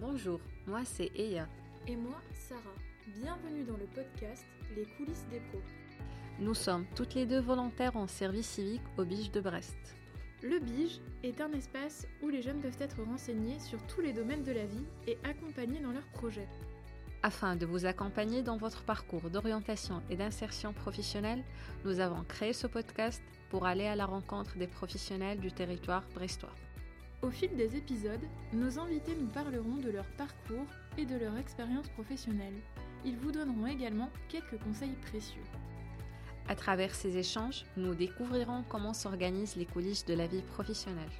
Bonjour, moi c'est Eya. Et moi, Sarah. Bienvenue dans le podcast Les coulisses des pros. Nous sommes toutes les deux volontaires en service civique au Bige de Brest. Le BIGE est un espace où les jeunes peuvent être renseignés sur tous les domaines de la vie et accompagnés dans leurs projets. Afin de vous accompagner dans votre parcours d'orientation et d'insertion professionnelle, nous avons créé ce podcast pour aller à la rencontre des professionnels du territoire brestois. Au fil des épisodes, nos invités nous parleront de leur parcours et de leur expérience professionnelle. Ils vous donneront également quelques conseils précieux. À travers ces échanges, nous découvrirons comment s'organisent les coulisses de la vie professionnelle.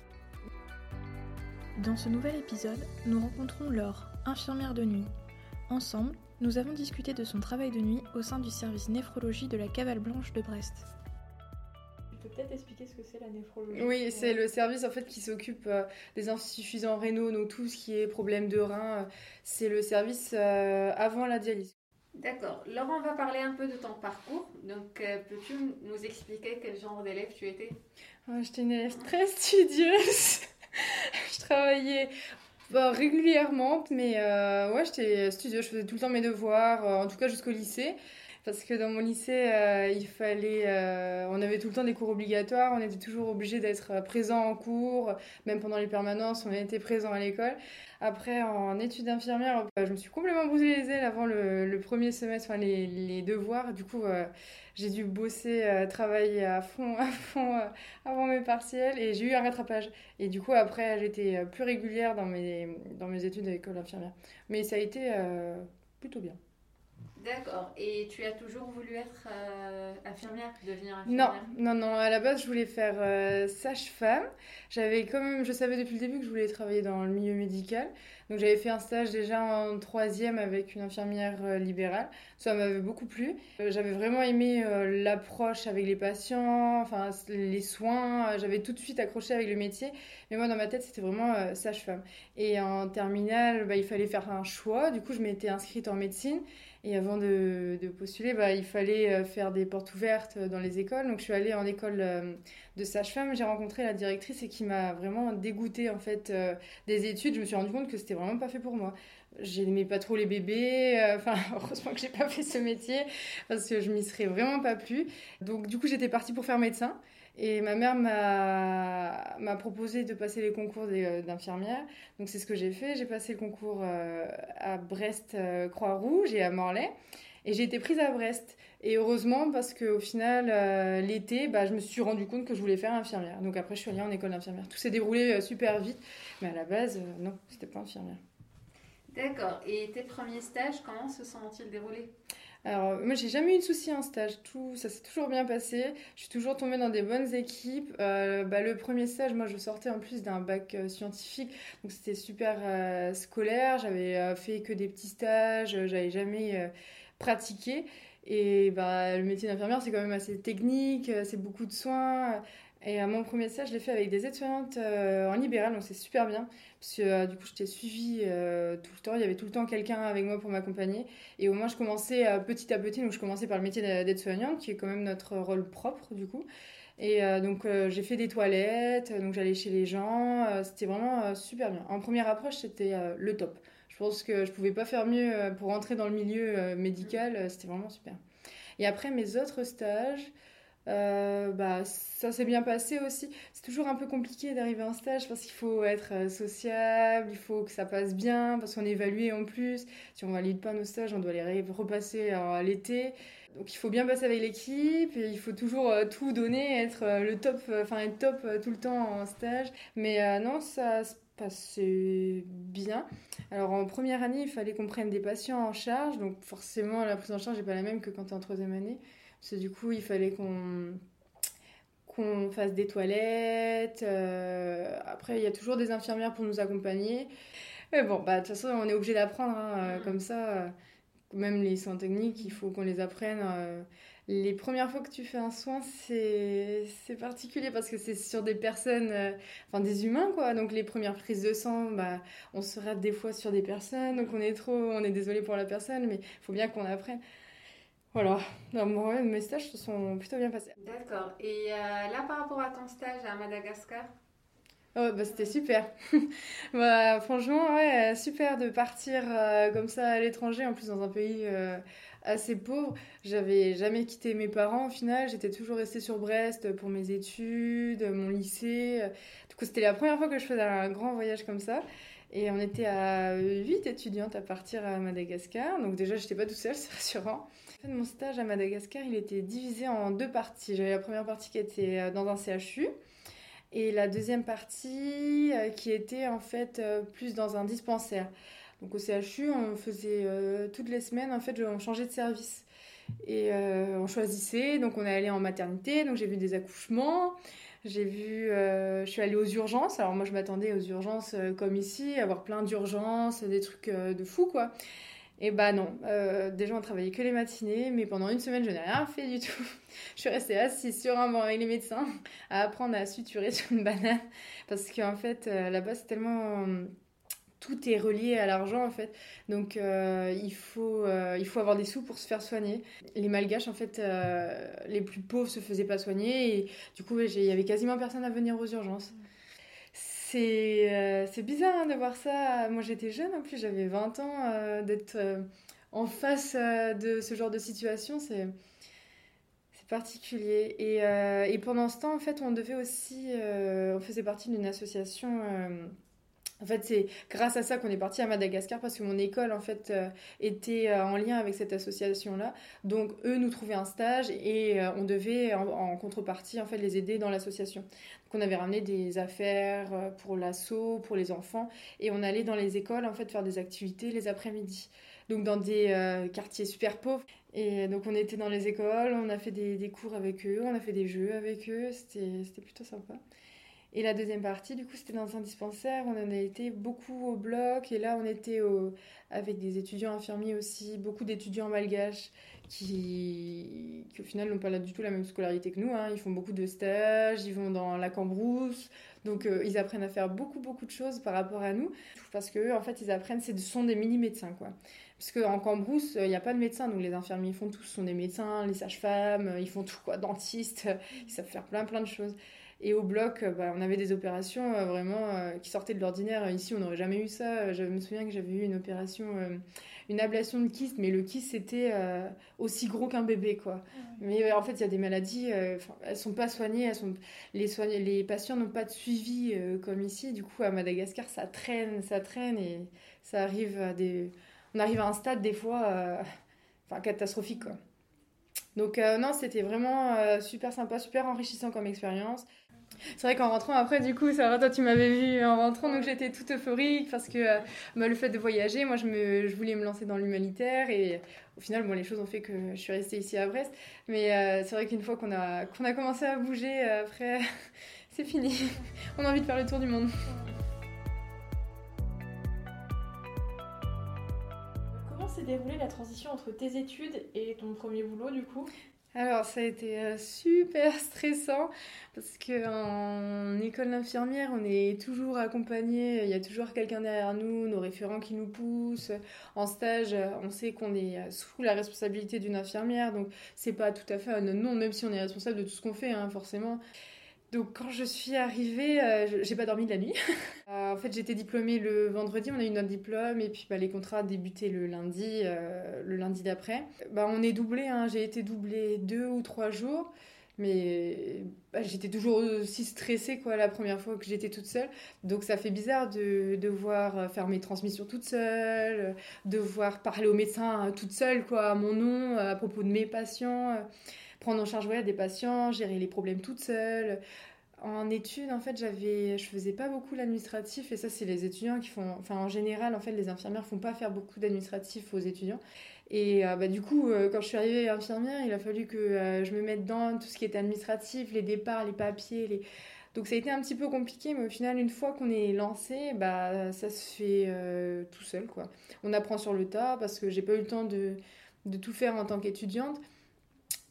Dans ce nouvel épisode, nous rencontrons Laure, infirmière de nuit. Ensemble, nous avons discuté de son travail de nuit au sein du service néphrologie de la Cavale Blanche de Brest. Peut-être expliquer ce que c'est la néphrologie Oui, c'est le service en fait qui s'occupe euh, des insuffisants rénaux, donc tout ce qui est problème de rein, euh, c'est le service euh, avant la dialyse. D'accord. Laurent, on va parler un peu de ton parcours. Donc, euh, peux-tu nous expliquer quel genre d'élève tu étais? Ouais, J'étais une élève très studieuse. je travaillais bah, régulièrement, mais euh, ouais, j'étais studieuse. Je faisais tout le temps mes devoirs, euh, en tout cas jusqu'au lycée. Parce que dans mon lycée, euh, il fallait, euh, on avait tout le temps des cours obligatoires, on était toujours obligé d'être euh, présent en cours, même pendant les permanences, on était présent à l'école. Après, en études d'infirmière, je me suis complètement brûlé les ailes avant le, premier semestre, enfin les, devoirs. Du coup, j'ai dû bosser, travailler à fond, à fond avant mes partiels et j'ai eu un rattrapage. Et du coup, après, j'étais plus régulière dans mes, dans mes études à l'école d'infirmière. Mais ça a été plutôt bien. D'accord. Et tu as toujours voulu être euh, infirmière, devenir Non, infirmière? Non, non. À la base, je voulais faire euh, sage-femme. J'avais quand même, je savais depuis le début que je voulais travailler dans le milieu médical. Donc, j'avais fait un stage déjà en troisième avec une infirmière euh, libérale. Ça m'avait beaucoup plu. Euh, J'avais vraiment aimé euh, l'approche avec les patients, enfin les soins. J'avais tout de suite accroché avec le métier. Mais moi, dans ma tête, c'était vraiment sage-femme. Et en terminale, bah, il fallait faire un choix. Du coup, je m'étais inscrite en médecine. Et avant de, de postuler, bah, il fallait euh, faire des portes ouvertes euh, dans les écoles. Donc je suis allée en école euh, de sage-femme. J'ai rencontré la directrice et qui m'a vraiment dégoûtée en fait des études. Je me suis rendu compte que c'était vraiment pas fait pour moi. J'aimais pas trop les bébés. Enfin, heureusement que j'ai pas fait ce métier parce que je m'y serais vraiment pas plu. Donc du coup, j'étais partie pour faire médecin. Et ma mère m'a proposé de passer les concours euh, d'infirmière. Donc c'est ce que j'ai fait. J'ai passé le concours euh, à Brest euh, Croix-Rouge et à Morlaix. Et j'ai été prise à Brest. Et heureusement parce qu'au final, l'été, bah, je me suis rendu compte que je voulais faire infirmière. Donc après, je suis allée en école d'infirmière. Tout s'est déroulé super vite. Mais à la base, non, c'était pas infirmière. D'accord. Et tes premiers stages, comment se sont-ils déroulés? Alors, moi, j'ai jamais eu de soucis en stage. Tout, ça s'est toujours bien passé. Je suis toujours tombée dans des bonnes équipes. Euh, bah, le premier stage, moi, je sortais en plus d'un bac euh, scientifique. Donc, c'était super euh, scolaire. J'avais euh, fait que des petits stages. euh, J'avais jamais euh, pratiqué. Et bah, le métier d'infirmière, c'est quand même assez technique. euh, C'est beaucoup de soins. Et euh, mon premier stage, je l'ai fait avec des aides-soignantes euh, en libéral. Donc, c'est super bien. Parce que euh, du coup, j'étais suivie euh, tout le temps. Il y avait tout le temps quelqu'un avec moi pour m'accompagner. Et au moins, je commençais petit à petit. Donc, je commençais par le métier d'a- d'aide-soignante, qui est quand même notre rôle propre, du coup. Et donc, j'ai fait des toilettes. Donc, j'allais chez les gens. C'était vraiment super bien. En première approche, c'était le top. Je pense que je pouvais pas faire mieux pour entrer dans le milieu médical. C'était vraiment super. Et après, mes autres stages. Euh, bah, ça s'est bien passé aussi. C'est toujours un peu compliqué d'arriver en stage parce qu'il faut être euh, sociable, il faut que ça passe bien, parce qu'on est évalué en plus. Si on valide pas nos stages, on doit les repasser à l'été. Donc il faut bien passer avec l'équipe, et il faut toujours euh, tout donner, être le top, enfin être top tout le temps en stage. Mais non, ça se passait bien. Alors en première année, il fallait qu'on prenne des patients en charge, donc forcément la prise en charge n'est pas la même que quand tu es en troisième année. Parce que du coup, il fallait qu'on qu'on fasse des toilettes. euh, Après, il y a toujours des infirmières pour nous accompagner. Mais bon, bah, de toute façon, on est obligé d'apprendre hein, euh, Mhm. comme ça. Même les soins techniques, il faut qu'on les apprenne. euh. Les premières fois que tu fais un soin, c'est c'est particulier parce que c'est sur des personnes, euh, enfin des humains quoi. Donc les premières prises de sang, bah, on se rate des fois sur des personnes, donc on est trop, on est désolé pour la personne, mais il faut bien qu'on apprenne. Voilà. Non, ouais, mes stages se sont plutôt bien passés. D'accord. Et euh, là, par rapport à ton stage à Madagascar? Oh, bah, c'était super. bah, franchement, ouais, super de partir euh, comme ça à l'étranger, en plus dans un pays euh, assez pauvre. J'avais jamais quitté mes parents au final, j'étais toujours restée sur Brest pour mes études, mon lycée. Du coup, c'était la première fois que je faisais un grand voyage comme ça. Et on était à 8 étudiantes à partir à Madagascar. Donc déjà, j'étais pas toute seule, c'est rassurant. Mon stage à Madagascar, il était divisé en deux parties. J'avais la première partie qui était euh, dans un CHU et la deuxième partie euh, qui était en fait euh, plus dans un dispensaire. Donc au CHU, on faisait toutes les semaines, en fait, on changeait de service. Et on choisissait, donc on est allé en maternité, donc j'ai vu des accouchements, j'ai vu, je suis allée aux urgences. Alors moi je m'attendais aux urgences comme ici, avoir plein d'urgences, des trucs de fou quoi. Et bah non, euh, déjà on travaillait que les matinées, mais pendant une semaine je n'ai rien fait du tout. je suis restée assise sur un banc avec les médecins à apprendre à suturer sur une banane parce qu'en fait euh, là-bas c'est tellement tout est relié à l'argent en fait. Donc euh, il, faut, il faut avoir des sous pour se faire soigner. Les malgaches en fait, les plus pauvres se faisaient pas soigner et du coup il y avait quasiment personne à venir aux urgences. Euh, c'est bizarre hein, de voir ça. Moi, j'étais jeune, en plus, j'avais 20 ans. Euh, d'être euh, en face de ce genre de situation, c'est particulier. Et, et, pendant ce temps, en fait, on devait aussi. on faisait partie d'une association en fait, c'est grâce à ça qu'on est parti à Madagascar parce que mon école en fait euh, était euh, en lien avec cette association-là. Donc eux nous trouvaient un stage et euh, on devait en, contrepartie en fait les aider dans l'association. Donc on avait ramené des affaires pour l'assaut, pour les enfants et on allait dans les écoles en fait faire des activités les après-midi. Donc dans des quartiers super pauvres. Et donc on était dans les écoles, on a fait des, des cours avec eux, on a fait des jeux avec eux, c'était plutôt sympa. Et la deuxième partie, du coup, c'était dans un dispensaire. On en a été beaucoup au bloc. Et là, on était avec des étudiants infirmiers aussi, beaucoup d'étudiants malgaches qui, au final, n'ont pas du tout la même scolarité que nous. Hein. Ils font beaucoup de stages, ils vont dans la cambrousse. Donc, euh, ils apprennent à faire beaucoup, beaucoup de choses par rapport à nous. Parce qu'eux, en fait, ils apprennent, ce sont des mini-médecins, quoi. Parce qu'en Cambrousse, il n'y a pas de médecins. Donc, les infirmiers font tout. Ce sont des médecins, les sages-femmes, ils font tout, quoi. Dentistes, ils savent faire plein, plein de choses. Et au bloc, euh, bah, on avait des opérations euh, vraiment euh, qui sortaient de l'ordinaire. Ici, on n'aurait jamais eu ça. Je me souviens que j'avais eu une opération, une ablation de kyste, mais le kyste c'était aussi gros qu'un bébé, quoi. Mais en fait, il y a des maladies, elles sont pas soignées, elles sont... Les, les patients n'ont pas de suivi comme ici. Du coup, à Madagascar, ça traîne, ça traîne et ça arrive à des. On arrive à un stade des fois, enfin catastrophique, quoi. Donc non, c'était vraiment super sympa, super enrichissant comme expérience. C'est vrai qu'en rentrant après, du coup, Sarah, toi, tu m'avais vu en rentrant, donc j'étais toute euphorique parce que euh, bah, le fait de voyager, moi, je, me, je voulais me lancer dans l'humanitaire et au final, bon, les choses ont fait que je suis restée ici à Brest. Mais euh, c'est vrai qu'une fois qu'on a, a commencé à bouger, euh, après, c'est fini. On a envie de faire le tour du monde. Comment s'est déroulée la transition entre tes études et ton premier boulot, du coup? Alors, ça a été euh, super stressant parce qu'en école d'infirmière, on est toujours accompagné, il y a toujours quelqu'un derrière nous, nos référents qui nous poussent. En stage, on sait qu'on est sous la responsabilité d'une infirmière, donc c'est pas tout à fait un non, même si on est responsable de tout ce qu'on fait, hein, forcément. Donc quand je suis arrivée, euh, j'ai pas dormi de la nuit. Euh, en fait, j'étais diplômée le vendredi, on a eu notre diplôme et puis bah, les contrats débutaient le lundi, euh, le lundi d'après. Bah, on est doublé, hein, j'ai été doublée deux ou trois jours, mais bah, j'étais toujours aussi stressée quoi la première fois que j'étais toute seule. Donc ça fait bizarre de devoir faire mes transmissions toute seule, devoir parler au médecin toute seule quoi, à mon nom, à propos de mes patients prendre en charge des patients, gérer les problèmes toute seule. En études, en fait, j'avais, je faisais pas beaucoup l'administratif et ça, c'est les étudiants qui font. Enfin, en général, en fait, les infirmières font pas faire beaucoup d'administratif aux étudiants. Et euh, bah, du coup, euh, quand je suis arrivée infirmière, il a fallu que euh, je me mette dans tout ce qui était administratif, les départs, les papiers, les. Donc ça a été un petit peu compliqué, mais au final, une fois qu'on est lancé, bah ça se fait tout seul, quoi. On apprend sur le tas parce que j'ai pas eu le temps de, de tout faire en tant qu'étudiante.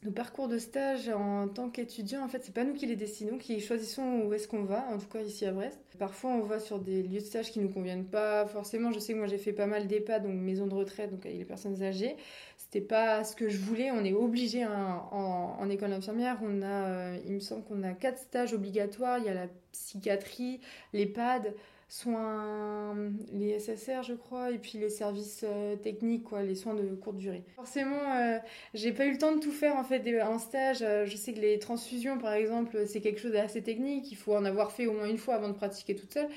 Nos parcours de stage en tant qu'étudiant, en fait, c'est pas nous qui les décidons, qui choisissons où est-ce qu'on va, en tout cas ici à Brest. Parfois, on va sur des lieux de stage qui nous conviennent pas forcément. Je sais que moi, j'ai fait pas mal d'EHPAD, donc maison de retraite, donc avec les personnes âgées. C'était pas ce que je voulais. On est obligé hein, en, école d'infirmière. On a, euh, il me semble qu'on a quatre stages obligatoires. Il y a la psychiatrie, l'EHPAD, soins, les SSR, je crois, et puis les services euh, techniques, quoi, les soins de courte durée. Forcément, euh, j'ai pas eu le temps de tout faire en fait en stage. Euh, je sais que les transfusions, par exemple, c'est quelque chose d'assez technique. Il faut en avoir fait au moins une fois avant de pratiquer toute seule.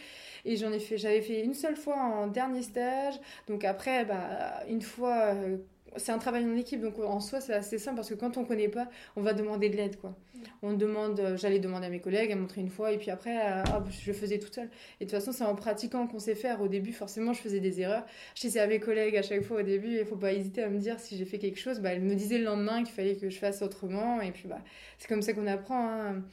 Et j'en ai fait, j'avais fait une seule fois en dernier stage. Donc après, bah, une fois c'est un travail en équipe, donc en soi c'est assez simple parce que quand on connaît pas, on va demander de l'aide quoi. Mm. On demande, euh, j'allais demander à mes collègues, à montrer une fois, et puis après, euh, je faisais toute seule. Et de toute façon, c'est en pratiquant qu'on sait faire. Au début, forcément, je faisais des erreurs. Je disais à mes collègues à chaque fois au début, il faut pas hésiter à me dire si j'ai fait quelque chose. Bah, elles me disaient le lendemain qu'il fallait que je fasse autrement, et puis bah, c'est comme ça qu'on apprend. Hein.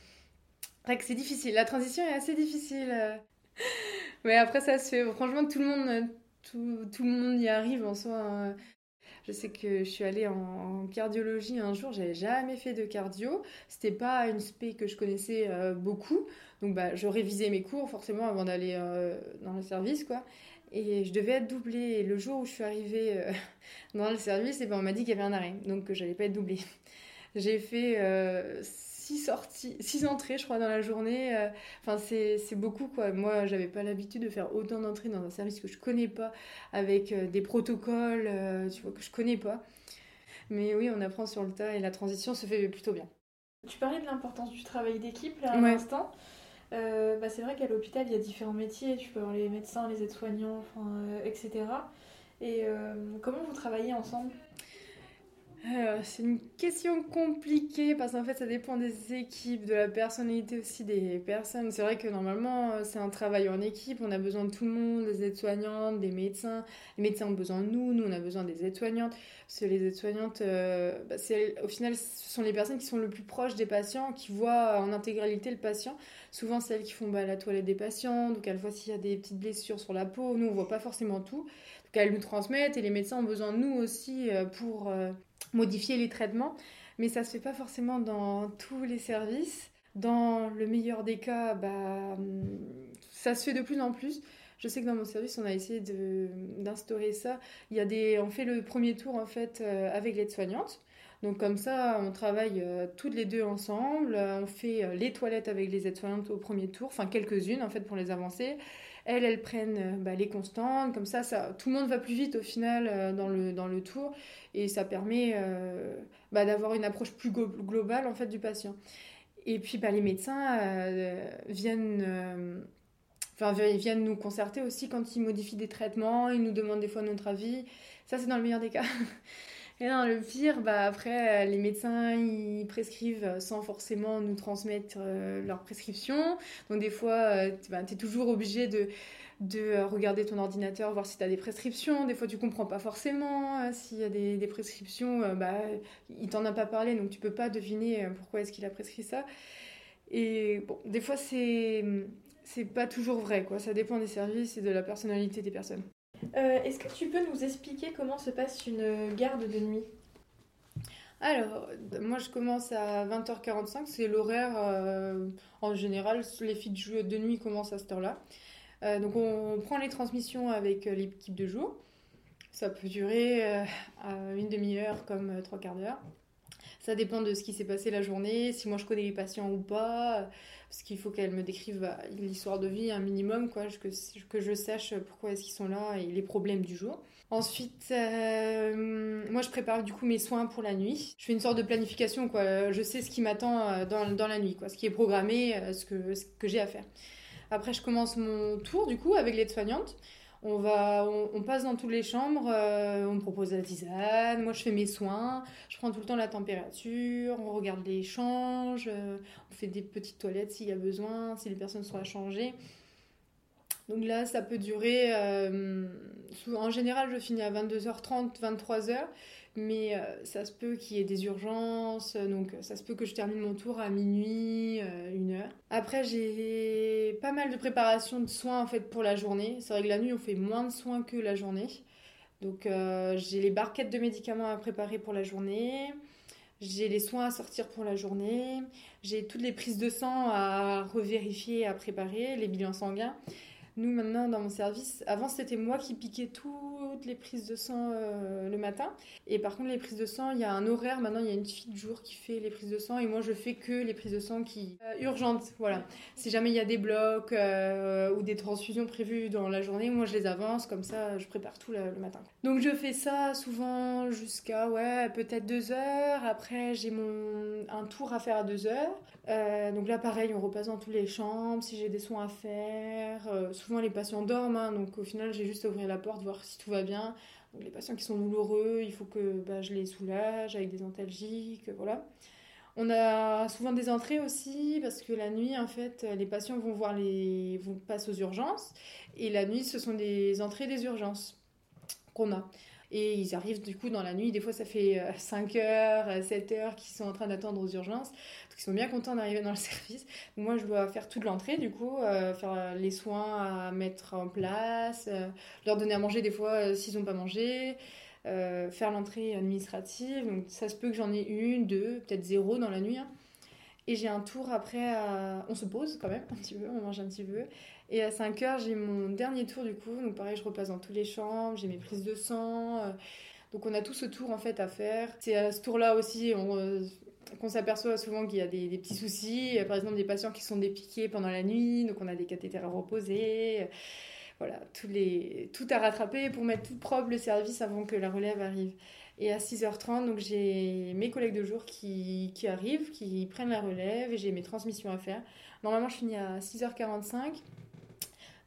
C'est difficile. La transition est assez difficile. Euh. Mais après, ça se fait. Franchement, tout le monde, tout, tout le monde y arrive en soi. Hein. Je sais que je suis allée en, cardiologie un jour, j'avais jamais fait de cardio. C'était pas une spé que je connaissais euh, beaucoup. Donc bah, je révisais mes cours forcément avant d'aller euh, dans le service quoi. Et je devais être doublée. Le jour où je suis arrivée euh, dans le service, et eh ben, on m'a dit qu'il y avait un arrêt, donc que j'allais pas être doublée. J'ai fait six sorties, six entrées, je crois, dans la journée. Euh, enfin, c'est beaucoup, quoi. Moi, j'avais pas l'habitude de faire autant d'entrées dans un service que je connais pas, avec euh, des protocoles, euh, tu vois, que je connais pas. Mais oui, on apprend sur le tas et la transition se fait plutôt bien. Tu parlais de l'importance du travail d'équipe, là, à l'instant. bah, c'est vrai qu'à l'hôpital, il y a différents métiers. Tu peux avoir les médecins, les aides-soignants, enfin, etc. Et comment vous travaillez ensemble? Euh, c'est une question compliquée parce qu'en fait ça dépend des équipes, de la personnalité aussi des personnes. C'est vrai que normalement euh, c'est un travail en équipe, on a besoin de tout le monde, des aides-soignantes, des médecins. Les médecins ont besoin de nous, nous on a besoin des aides-soignantes. Parce que les aides-soignantes, euh, bah, au final ce sont les personnes qui sont le plus proches des patients, qui voient en intégralité le patient. Souvent celles qui font bah, la toilette des patients, donc elles voient s'il y a des petites blessures sur la peau. Nous on voit pas forcément tout. Donc elles nous transmettent et les médecins ont besoin de nous aussi pour modifier les traitements, mais ça se fait pas forcément dans tous les services. Dans le meilleur des cas, bah, ça se fait de plus en plus. Je sais que dans mon service, on a essayé d'instaurer ça. Il y a des, on fait le premier tour en fait euh, avec l'aide-soignante. Donc comme ça, on travaille euh, toutes les deux ensemble. On fait euh, les toilettes avec les aides-soignantes au premier tour, enfin quelques-unes en fait pour les avancer. Elles, elles prennent bah, les constantes. Comme ça, tout le monde va plus vite au final dans, le, dans le tour et ça permet euh, bah, d'avoir une approche plus globale en fait du patient. Et puis bah, les médecins euh, viennent, euh, enfin, viennent nous concerter aussi quand ils modifient des traitements, ils nous demandent des fois notre avis. Ça c'est dans le meilleur des cas. Et dans le pire, bah, après, les médecins, ils prescrivent sans forcément nous transmettre leurs prescriptions. Donc des fois, tu es toujours obligé de euh, regarder ton ordinateur, voir si tu as des prescriptions. Des fois, tu comprends pas forcément euh, s'il y a des, prescriptions. Euh, bah, il t'en a pas parlé, donc tu peux pas deviner pourquoi est-ce qu'il a prescrit ça. Et bon, des fois, c'est c'est pas toujours vrai, quoi. Ça dépend des services et de la personnalité des personnes. Est-ce que tu peux nous expliquer comment se passe une garde de nuit? Alors, moi je commence à 20h45, c'est l'horaire en général, les filles de nuit commencent à cette heure-là. Euh, donc on prend les transmissions avec euh, l'équipe de jour. Ça peut durer euh, une demi-heure comme trois quarts d'heure. Ça dépend de ce qui s'est passé la journée, si moi je connais les patients ou pas, parce qu'il faut qu'elle me décrive bah, l'histoire de vie un minimum, quoi, que, je sache pourquoi est-ce qu'ils sont là et les problèmes du jour. Ensuite, moi je prépare du coup mes soins pour la nuit. Je fais une sorte de planification. Je sais ce qui m'attend dans, dans, la nuit, ce qui est programmé, ce que, ce que j'ai à faire. Après, je commence mon tour, du coup, avec l'aide-soignante. On, va, on, passe dans toutes les chambres, euh, on me propose la tisane, moi je fais mes soins, je prends tout le temps la température, on regarde les changes, euh, on fait des petites toilettes s'il y a besoin, si les personnes sont à changer. Donc là, ça peut durer, euh, en général, je finis à 22h30, 23h mais euh, ça se peut qu'il y ait des urgences, donc ça se peut que je termine mon tour à minuit, euh, une heure. Après, j'ai pas mal de préparation de soins en fait pour la journée. C'est vrai que la nuit, on fait moins de soins que la journée. Donc euh, j'ai les barquettes de médicaments à préparer pour la journée. j'ai les soins à sortir pour la journée, j'ai toutes les prises de sang à revérifier, à préparer, les bilans sanguins. Nous, maintenant, dans mon service, avant, c'était moi qui piquais toutes les prises de sang euh, le matin. Et par contre, les prises de sang, il y a un horaire. Maintenant, il y a une fille de jour qui fait les prises de sang. Et moi, je fais que les prises de sang qui euh, urgentes. Voilà. Si jamais il y a des blocs euh, ou des transfusions prévues dans la journée, moi, je les avance. Comme ça, je prépare tout le, matin. Donc, je fais ça souvent jusqu'à, ouais, peut-être deux heures. Après, j'ai mon un tour à faire à deux heures. donc là, pareil, on repasse dans toutes les chambres. Si j'ai des soins à faire, souvent les patients dorment, hein, donc au final j'ai juste à ouvrir la porte, voir si tout va bien. les patients qui sont douloureux, il faut que bah, je les soulage avec des antalgiques, voilà. On a souvent des entrées aussi parce que la nuit, en fait, les patients vont voir les, vont passer aux urgences et la nuit, ce sont des entrées des urgences qu'on a. Et ils arrivent du coup dans la nuit. Des fois, ça fait 5 euh, heures, 7 heures qu'ils sont en train d'attendre aux urgences. Donc, ils sont bien contents d'arriver dans le service. moi, je dois faire toute l'entrée, du coup, euh, faire les soins à mettre en place, euh, leur donner à manger des fois s'ils n'ont pas mangé. faire l'entrée administrative. Donc ça se peut que j'en ai une, deux, peut-être zéro dans la nuit. Hein. Et j'ai un tour après, on se pose quand même un petit peu, on mange un petit peu. Et à 5 heures, j'ai mon dernier tour du coup. Donc pareil, je repasse dans toutes les chambres, j'ai mes prises de sang. Euh. donc on a tout ce tour en fait à faire. C'est à ce tour-là aussi euh, qu'on s'aperçoit souvent qu'il y a des, petits soucis. Par exemple, des patients qui sont dépiqués pendant la nuit, donc on a des cathéters à reposer. Voilà, tout à rattraper pour mettre tout propre le service avant que la relève arrive. Et à 6h30, donc j'ai mes collègues de jour qui, qui arrivent, qui prennent la relève et j'ai mes transmissions à faire. Normalement, je finis à 6h45.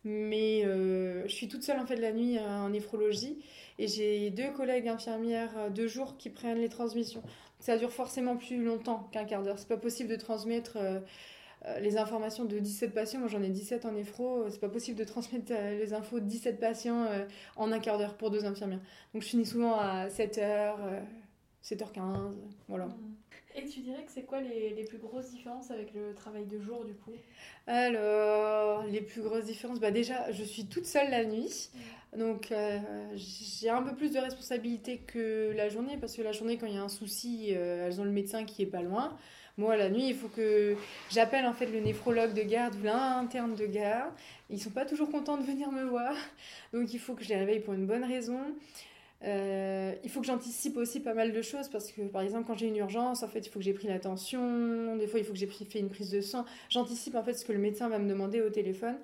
Mais euh, je suis toute seule en fait la nuit euh, en néphrologie et j'ai deux collègues infirmières euh, de jour qui prennent les transmissions. Ça dure forcément plus longtemps qu'un quart d'heure. C'est pas possible de transmettre les informations de 17 patients. Moi j'en ai 17 en néphro. C'est pas possible de transmettre les infos de 17 patients en un quart d'heure pour deux infirmières. Donc je finis souvent à 7h, 7h15. Voilà. Et tu dirais que c'est quoi les, les, plus grosses différences avec le travail de jour du coup? Alors, les plus grosses différences, bah déjà, je suis toute seule la nuit. Donc, euh, j'ai un peu plus de responsabilité que la journée, parce que la journée, quand il y a un souci, euh, elles ont le médecin qui est pas loin. Moi, la nuit, il faut que j'appelle en fait le néphrologue de garde ou l'interne de garde. Ils sont pas toujours contents de venir me voir, donc il faut que je les réveille pour une bonne raison. Euh, il faut que j'anticipe aussi pas mal de choses parce que, par exemple, quand j'ai une urgence, en fait, il faut que j'ai pris l'attention. Des fois, il faut que j'ai fait une prise de sang. J'anticipe en fait ce que le médecin va me demander au téléphone.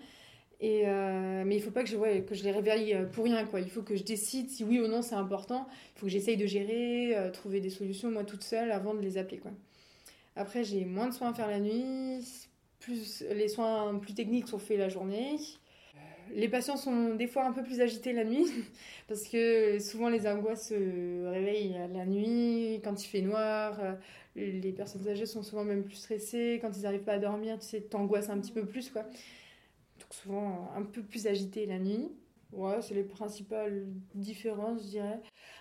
Et euh, mais il faut pas que je, que je les réveille pour rien. Quoi. Il faut que je décide si oui ou non c'est important. Il faut que j'essaye de gérer, euh, trouver des solutions moi toute seule avant de les appeler. Quoi. Après, j'ai moins de soins à faire la nuit. Plus, les soins plus techniques sont faits la journée les patients sont des fois un peu plus agités la nuit parce que souvent les angoisses se réveillent la nuit quand il fait noir. Les personnes âgées sont souvent même plus stressées quand ils n'arrivent pas à dormir. Tu sais, t'angoisses un petit peu plus quoi. Donc souvent un peu plus agité la nuit. Ouais, c'est les principales différences, je dirais.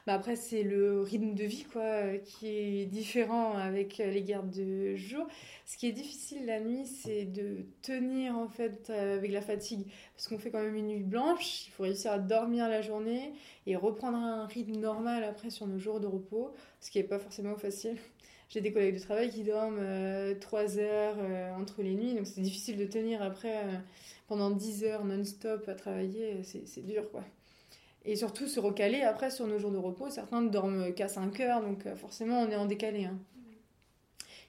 Mais après, c'est le rythme de vie, quoi, qui est différent avec les gardes de jour. Ce qui est difficile la nuit, c'est de tenir, en fait, avec la fatigue. Parce qu'on fait quand même une nuit blanche, il faut réussir à dormir la journée et reprendre un rythme normal après sur nos jours de repos, ce qui n'est pas forcément facile. J'ai des collègues de travail qui dorment euh, 3 heures euh, entre les nuits, donc c'est difficile de tenir après... Euh, pendant 10 heures non-stop à travailler, c'est dur quoi. Et surtout se recaler après sur nos jours de repos. Certains ne dorment qu'à 5 heures, donc euh, forcément on est en décalé. Hein.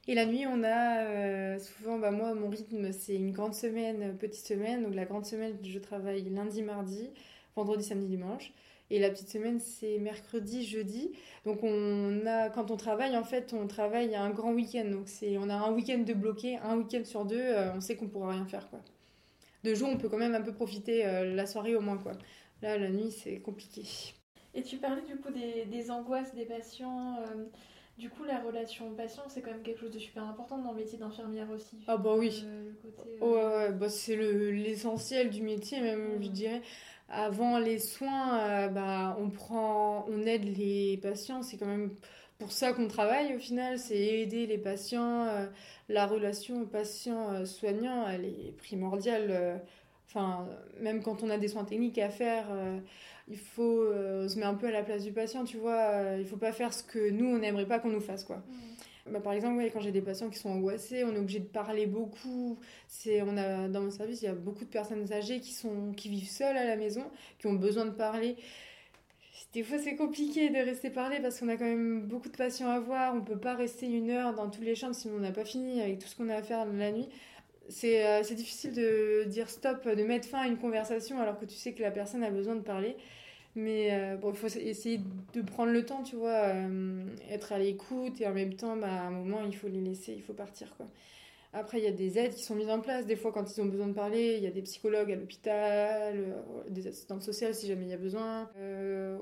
Et la nuit, on a euh, souvent, bah moi, mon rythme, c'est une grande semaine, petite semaine. Donc la grande semaine, je travaille lundi, mardi, vendredi, samedi, dimanche. Et la petite semaine, c'est mercredi, jeudi. Donc on a, quand on travaille, en fait, on travaille un grand week-end. Donc on a un week-end de bloqué, un week-end sur deux, euh, on sait qu'on pourra rien faire, de jour, on peut quand même un peu profiter euh, la soirée au moins. quoi. Là, la nuit, c'est compliqué. Et tu parlais du coup des, angoisses des patients. Euh, du coup, la relation patient, c'est quand même quelque chose de super important dans le métier d'infirmière aussi. Ah bah oui. Euh, ouais, bah, c'est l'essentiel du métier même, je dirais. Avant les soins, bah, on prend, on aide les patients. C'est quand même pour ça qu'on travaille au final, c'est aider les patients. Euh, la relation patient-soignant, elle est primordiale. Euh, enfin, même quand on a des soins techniques à faire, euh, il faut se mettre un peu à la place du patient, tu vois. il faut pas faire ce que nous, on n'aimerait pas qu'on nous fasse, quoi. Bah, par exemple, quand j'ai des patients qui sont angoissés, on est obligé de parler beaucoup. C'est, on a, dans mon service, il y a beaucoup de personnes âgées qui, sont, qui vivent seules à la maison, qui ont besoin de parler. Des fois, c'est compliqué de rester parler parce qu'on a quand même beaucoup de patients à voir. On peut pas rester une heure dans toutes les chambres sinon on n'a pas fini avec tout ce qu'on a à faire la nuit. C'est, euh, c'est difficile de dire stop, de mettre fin à une conversation alors que tu sais que la personne a besoin de parler. Mais euh, bon, il faut essayer de prendre le temps, tu vois, euh, être à l'écoute et en même temps, bah, à un moment, il faut les laisser, il faut partir. Après, il y a des aides qui sont mises en place. Des fois, quand ils ont besoin de parler, il y a des psychologues à l'hôpital, des assistantes sociales si jamais il y a besoin.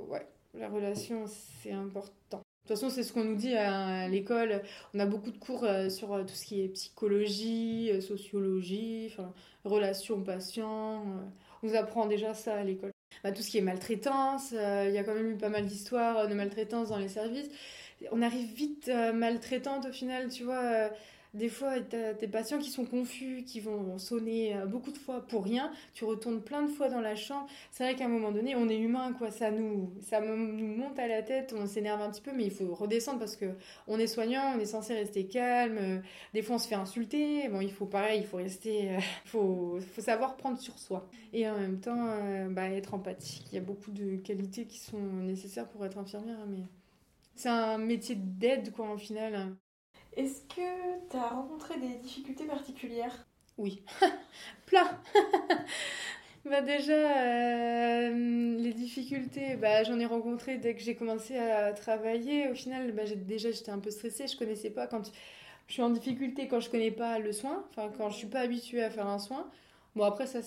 ouais, la relation, c'est important. De toute façon, c'est ce qu'on nous dit à l'école. On a beaucoup de cours sur tout ce qui est psychologie, sociologie, relations patients. On nous apprend déjà ça à l'école. Bah, tout ce qui est maltraitance. Euh, il y a quand même eu pas mal d'histoires de maltraitance dans les services. On arrive vite euh, maltraitante au final, tu vois. Euh, des fois, as tes patients qui sont confus, qui vont sonner beaucoup de fois pour rien. Tu retournes plein de fois dans la chambre. C'est vrai qu'à un moment donné, on est humain, quoi. Ça nous, ça nous monte à la tête, on s'énerve un petit peu, mais il faut redescendre parce que on est soignant, on est censé rester calme. Des fois, on se fait insulter. Bon, il faut pareil, il faut rester, il faut, faut savoir prendre sur soi. Et en même temps, bah, être empathique. Il y a beaucoup de qualités qui sont nécessaires pour être infirmière, mais c'est un métier d'aide, quoi, en final. Est-ce que tu as rencontré des difficultés particulières? Oui, plein Bah déjà, euh, les difficultés, bah, j'en ai rencontré dès que j'ai commencé à travailler. Au final, bah, déjà, j'étais un peu stressée. Je connaissais pas quand je suis en difficulté quand je connais pas le soin, enfin quand je suis pas habituée à faire un soin. Bon après ça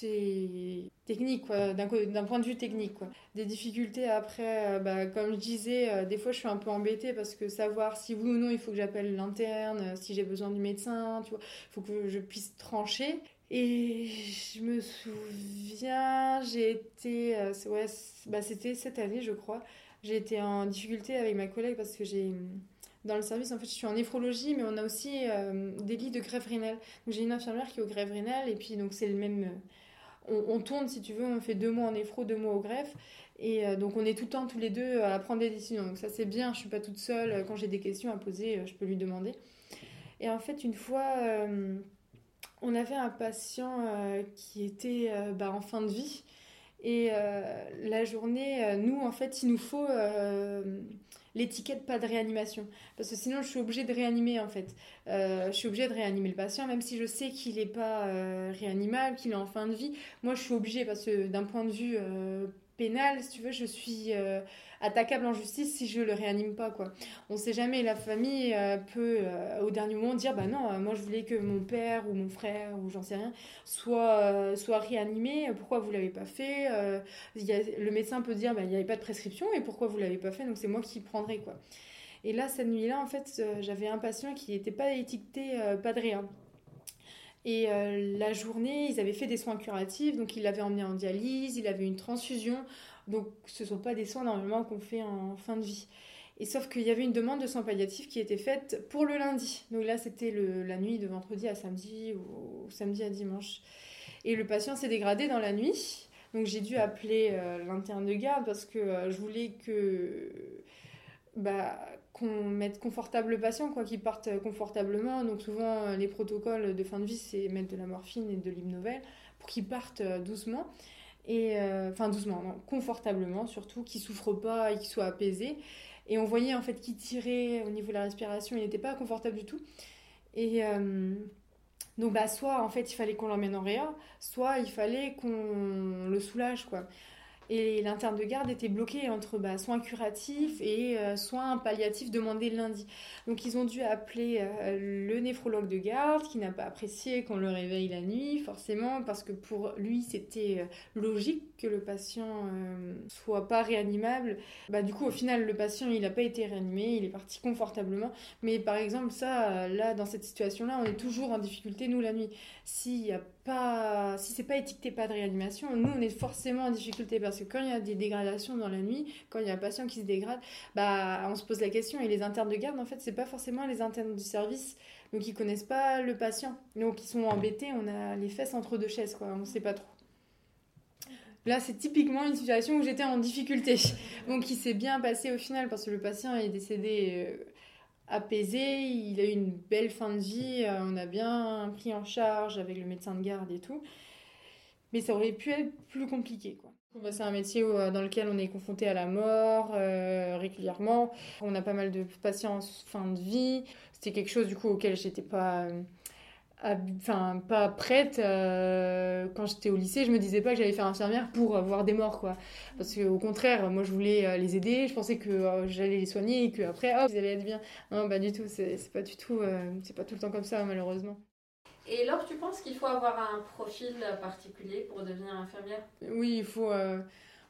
c'est technique, d'un point de vue technique. Quoi. Des difficultés après, euh, bah, comme je disais, euh, des fois je suis un peu embêtée parce que savoir si oui ou non il faut que j'appelle l'interne, euh, si j'ai besoin du médecin, tu vois, il faut que je puisse trancher. Et je me souviens, j'ai été, ouais, bah, c'était cette année je crois, j'ai été en difficulté avec ma collègue parce que j'ai dans le service, en fait, je suis en néphrologie, mais on a aussi des lits de grève rénale. Donc, j'ai une infirmière qui est au grève rénale, et puis, donc, c'est le même, on, tourne, si tu veux, on fait deux mois en néphro, deux mois au greffe. Et euh, donc on est tout le temps tous les deux à prendre des décisions. Donc ça c'est bien, je suis pas toute seule. Quand j'ai des questions à poser, euh, je peux lui demander. Et en fait, une fois, euh, on avait un patient qui était bah, en fin de vie. Et la journée, nous, en fait, il nous faut l'étiquette pas de réanimation. Parce que sinon, je suis obligée de réanimer, en fait. Euh, je suis obligée de réanimer le patient, même si je sais qu'il n'est pas euh, réanimable, qu'il est en fin de vie. Moi, je suis obligée, parce que d'un point de vue euh, pénal, si tu veux, je suis attaquable en justice si je le réanime pas quoi. On sait jamais la famille euh, peut euh, au dernier moment dire bah non euh, moi je voulais que mon père ou mon frère ou j'en sais rien soit soit réanimé pourquoi vous l'avez pas fait le médecin peut dire bah il n'y avait pas de prescription et pourquoi vous l'avez pas fait donc c'est moi qui prendrai quoi. Et là cette nuit-là en fait j'avais un patient qui n'était pas étiqueté pas de rien. Et la journée, ils avaient fait des soins curatifs, donc ils l'avaient emmené en dialyse, il avait une transfusion. Donc ce ne sont pas des soins normalement qu'on fait en fin de vie. Et sauf qu'il y avait une demande de soins palliatifs qui était faite pour le lundi. Donc là, c'était la nuit de vendredi à samedi ou samedi à dimanche. Et le patient s'est dégradé dans la nuit. Donc j'ai dû appeler euh, l'interne de garde parce que euh, je voulais que bah, qu'on mette confortable le patient, quoi, qu'il parte confortablement. Donc souvent, euh, les protocoles de fin de vie, c'est mettre de la morphine et de l'hymnovel pour qu'il parte doucement et euh, enfin doucement, confortablement surtout, qui souffre pas et qui soit apaisé. Et on voyait en fait qu'il tirait au niveau de la respiration, il n'était pas confortable du tout. Et euh, donc bah soit en fait il fallait qu'on l'emmène en réa, soit il fallait qu'on le soulage quoi. Et l'interne de garde était bloqué entre bah, soins curatifs et euh, soins palliatifs demandés lundi. Donc ils ont dû appeler euh, le néphrologue de garde qui n'a pas apprécié qu'on le réveille la nuit, forcément, parce que pour lui c'était euh, logique que le patient soit pas réanimable. Bah, du coup, au final, le patient il n'a pas été réanimé, il est parti confortablement. Mais par exemple, ça, là, dans cette situation-là, on est toujours en difficulté, nous, la nuit. S'il y a pas, si c'est pas étiqueté pas de réanimation, nous on est forcément en difficulté parce que quand il y a des dégradations dans la nuit, quand il y a un patient qui se dégrade, bah on se pose la question et les internes de garde en fait c'est pas forcément les internes du service donc ils connaissent pas le patient donc ils sont embêtés, on a les fesses entre deux chaises quoi, on sait pas trop. Là, c'est typiquement une situation où j'étais en difficulté. Donc, qui s'est bien passé au final parce que le patient est décédé euh, apaisé, il a eu une belle fin de vie, on a bien pris en charge avec le médecin de garde et tout. Mais ça aurait pu être plus compliqué. Bah, c'est un métier dans lequel on est confronté à la mort régulièrement. On a pas mal de patients en fin de vie. C'était quelque chose du coup auquel j'étais pas enfin pas prête euh, quand j'étais au lycée je me disais pas que j'allais faire infirmière pour avoir des morts quoi. Parce que au contraire moi je voulais euh, les aider. Je pensais que euh, j'allais les soigner et que après hop ils allaient être bien. Non pas du tout. C'est pas du tout c'est pas tout le temps comme ça malheureusement. Et alors tu penses qu'il faut avoir un profil particulier pour devenir infirmière? Oui il faut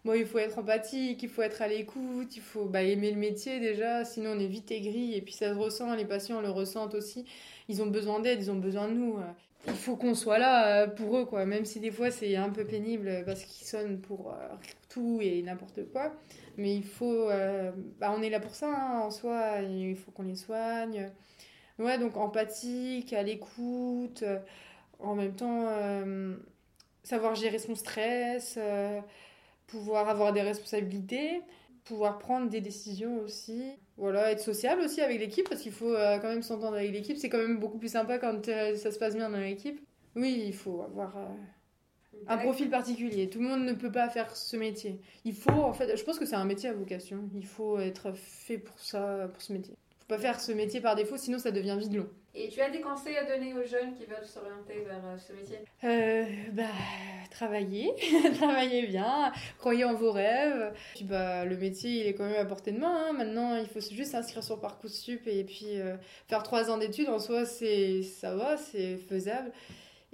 Bon, il faut être empathique, il faut être à l'écoute, il faut bah, aimer le métier déjà, sinon on est vite aigri et puis ça se ressent, les patients le ressentent aussi ils ont besoin d'aide, ils ont besoin de nous. Il faut qu'on soit là euh, pour eux, quoi. Même si des fois c'est un peu pénible parce qu'ils sonnent pour euh, tout et n'importe quoi. Mais il faut. Euh, bah, on est là pour ça, hein, en soi. Il faut qu'on les soigne. Ouais, donc empathique, à l'écoute. En même temps, savoir gérer son stress, pouvoir avoir des responsabilités pouvoir prendre des décisions aussi. Voilà, être sociable aussi avec l'équipe, parce qu'il faut euh, quand même s'entendre avec l'équipe. C'est quand même beaucoup plus sympa quand euh, ça se passe bien dans l'équipe. Oui, il faut avoir euh, un profil particulier. Tout le monde ne peut pas faire ce métier. Il faut, en fait, je pense que c'est un métier à vocation. Il faut être fait pour ça, pour ce métier. Pas faire ce métier par défaut, sinon ça devient vide long. Et tu as des conseils à donner aux jeunes qui veulent s'orienter vers euh, ce métier? Euh, Bah, travaillez, travaillez bien, croyez en vos rêves. Puis bah, le métier, il est quand même à portée de main. Hein. Maintenant, il faut juste s'inscrire sur Parcoursup et puis euh, faire trois ans d'études. En soi, c'est ça va, c'est faisable.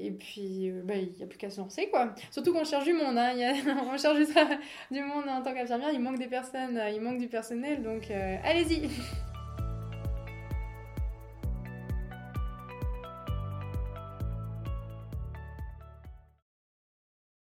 Et puis, bah, il n'y a plus qu'à se lancer, quoi. Surtout qu'on cherche du monde, hein. y a... on cherche du, du monde en tant qu'infirmière, il manque des personnes, il manque du personnel, donc allez-y